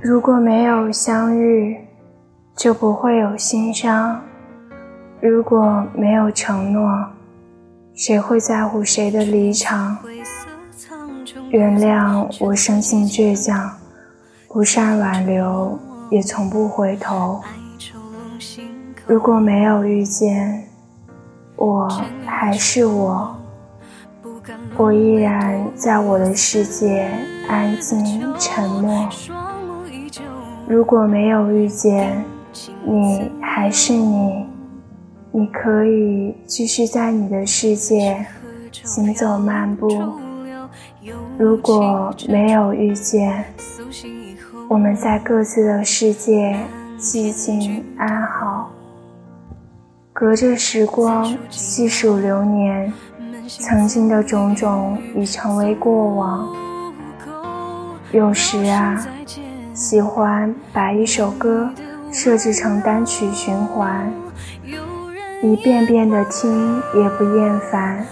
如果没有相遇，就不会有心伤；如果没有承诺，谁会在乎谁的离场？原谅我生性倔强，不善挽留，也从不回头。如果没有遇见，我还是我，我依然在我的世界安静沉默。如果没有遇见，你还是你，你可以继续在你的世界行走漫步。如果没有遇见，我们在各自的世界寂静安好。隔着时光细数流年，曾经的种种已成为过往。有时啊。喜欢把一首歌设置成单曲循环，一遍遍的听也不厌烦。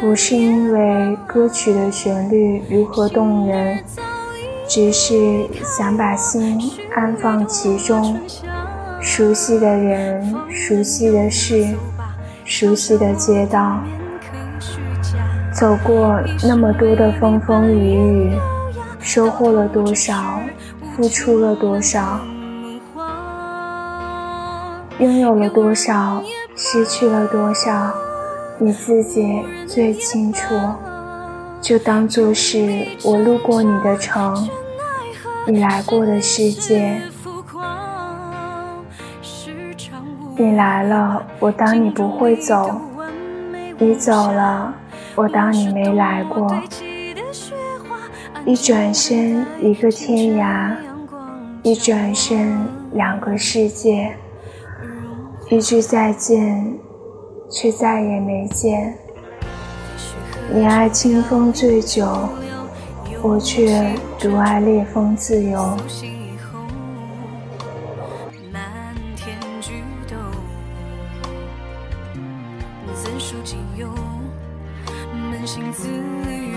不是因为歌曲的旋律如何动人，只是想把心安放其中。熟悉的人，熟悉的事，熟悉的街道，走过那么多的风风雨雨，收获了多少？付出了多少，拥有了多少，失去了多少，你自己最清楚。就当做是我路过你的城，你来过的世界。你来了，我当你不会走；你走了，我当你没来过。一转身，一个天涯。一转身，两个世界；一句再见，却再也没见。你爱清风醉酒，我却独爱烈风自由。的雪。